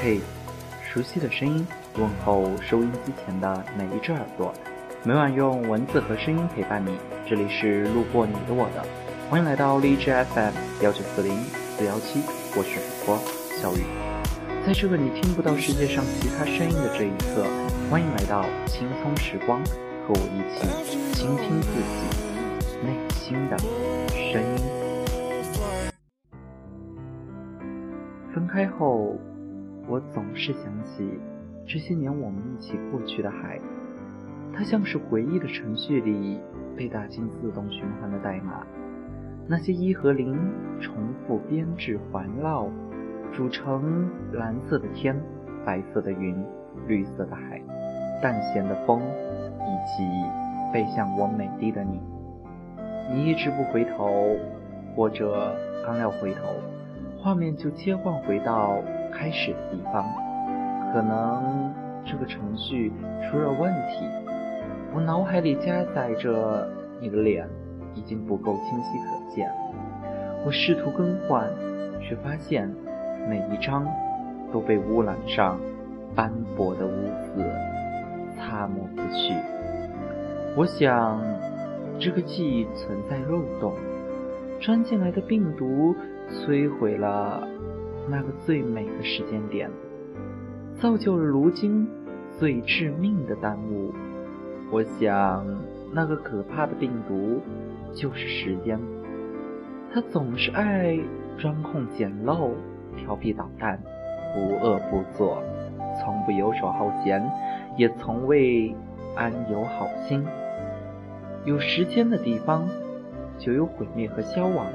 嘿，熟悉的声音，问候收音机前的每一只耳朵。每晚用文字和声音陪伴你，这里是路过你的我的，欢迎来到荔枝 FM 幺九四零四幺七，我是主播小雨。在这个你听不到世界上其他声音的这一刻，欢迎来到轻松时光，和我一起倾听自己内心的声音。分开后，我总是想起这些年我们一起过去的海。它像是回忆的程序里被打进自动循环的代码，那些一和零重复编制环绕，组成蓝色的天、白色的云、绿色的海、淡咸的风，以及背向我美丽的你。你一直不回头，或者刚要回头，画面就切换回到开始的地方。可能这个程序出了问题。我脑海里加载着你的脸，已经不够清晰可见。我试图更换，却发现每一张都被污染上斑驳的污渍，擦抹不去。我想，这个记忆存在漏洞，钻进来的病毒摧毁了那个最美的时间点，造就了如今最致命的耽误。我想，那个可怕的病毒就是时间。它总是爱钻空捡漏、调皮捣蛋、不恶不作，从不游手好闲，也从未安有好心。有时间的地方，就有毁灭和消亡。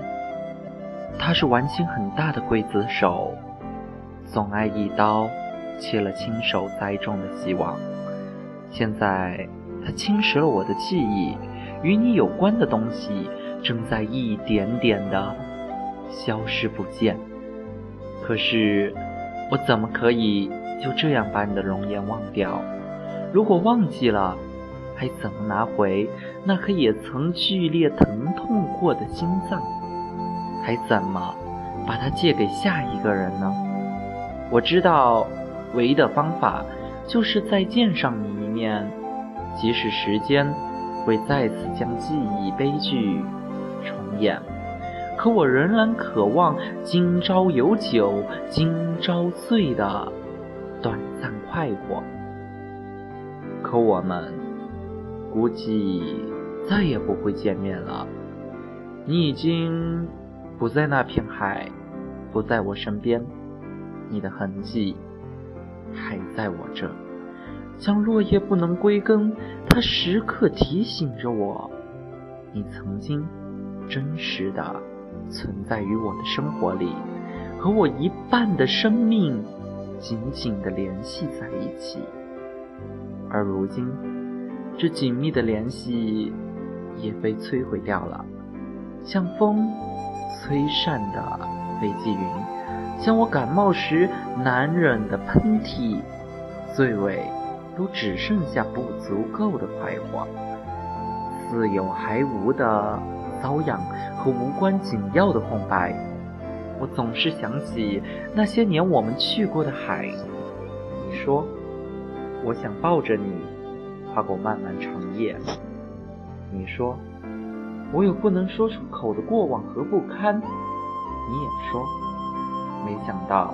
他是玩心很大的刽子手，总爱一刀切了亲手栽种的希望。现在。它侵蚀了我的记忆，与你有关的东西正在一点点的消失不见。可是，我怎么可以就这样把你的容颜忘掉？如果忘记了，还怎么拿回那颗也曾剧烈疼痛过的心脏？还怎么把它借给下一个人呢？我知道，唯一的方法就是再见上你一面。即使时间会再次将记忆悲剧重演，可我仍然渴望今朝有酒今朝醉的短暂快活。可我们估计再也不会见面了。你已经不在那片海，不在我身边，你的痕迹还在我这。像落叶不能归根，它时刻提醒着我，你曾经真实的存在于我的生活里，和我一半的生命紧紧的联系在一起。而如今，这紧密的联系也被摧毁掉了，像风吹散的飞机云，像我感冒时难忍的喷嚏，最尾。都只剩下不足够的快活，似有还无的瘙痒和无关紧要的空白。我总是想起那些年我们去过的海。你说，我想抱着你跨过漫漫长夜。你说，我有不能说出口的过往和不堪。你也说，没想到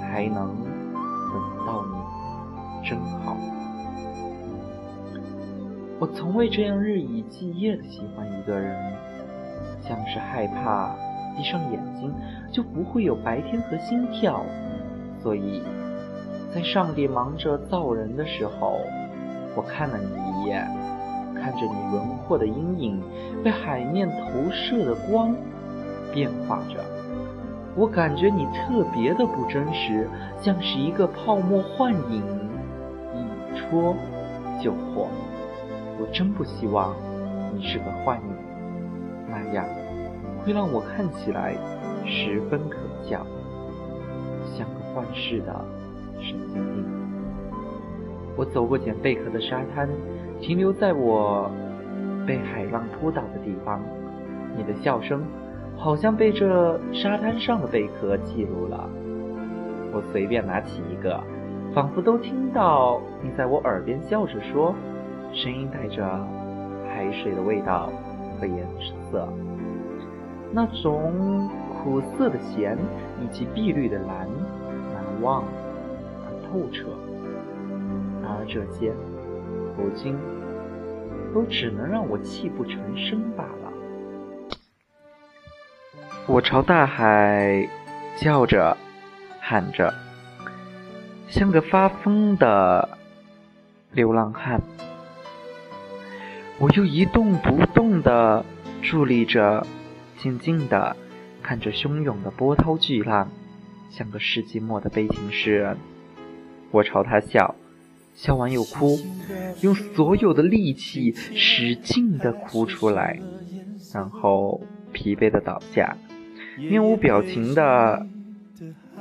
还能等到你。真好，我从未这样日以继夜的喜欢一个人，像是害怕闭上眼睛就不会有白天和心跳，所以在上帝忙着造人的时候，我看了你一眼，看着你轮廓的阴影被海面投射的光变化着，我感觉你特别的不真实，像是一个泡沫幻影。一戳就破，我真不希望你是个幻影，那样会让我看起来十分可笑，像个幻视的神经病。我走过捡贝壳的沙滩，停留在我被海浪扑倒的地方，你的笑声好像被这沙滩上的贝壳记录了。我随便拿起一个，仿佛都听到你在我耳边笑着说，声音带着海水的味道和颜色，那种苦涩的咸以及碧绿的蓝，难忘而透彻。而这些，如今都只能让我泣不成声罢了。我朝大海叫着、喊着，像个发疯的流浪汉。我又一动不动地伫立着，静静地看着汹涌的波涛巨浪，像个世纪末的悲情诗人。我朝他笑，笑完又哭，用所有的力气使劲地哭出来，然后疲惫地倒下。面无表情的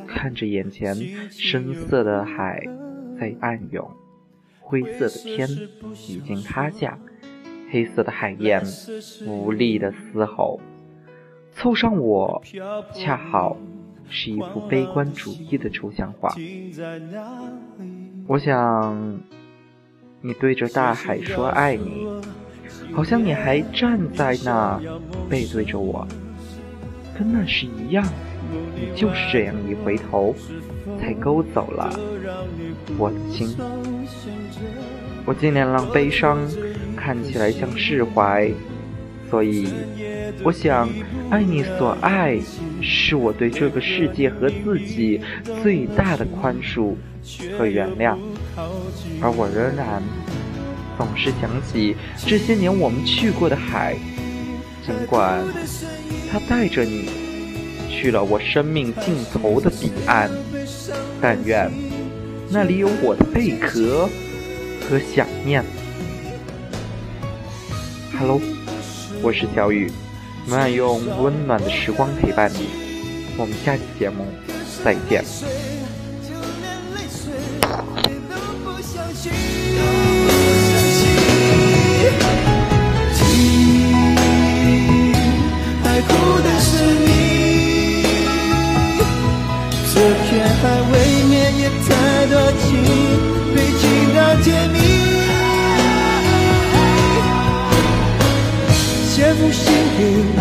看着眼前深色的海在暗涌，灰色的天已经塌下，黑色的海燕无力的嘶吼。凑上我，恰好是一幅悲观主义的抽象画。我想，你对着大海说爱你，好像你还站在那，背对着我。跟那时一样，你就是这样一回头，才勾走了我的心。我尽量让悲伤看起来像释怀，所以我想，爱你所爱，是我对这个世界和自己最大的宽恕和原谅。而我仍然总是想起这些年我们去过的海。尽管它带着你去了我生命尽头的彼岸，但愿那里有我的贝壳和想念。Hello，我是小雨，永远用温暖的时光陪伴你。我们下期节目再见。出给我，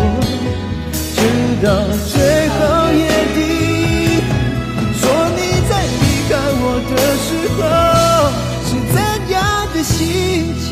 直到最后也滴。说你在离开我的时候是怎样的心情？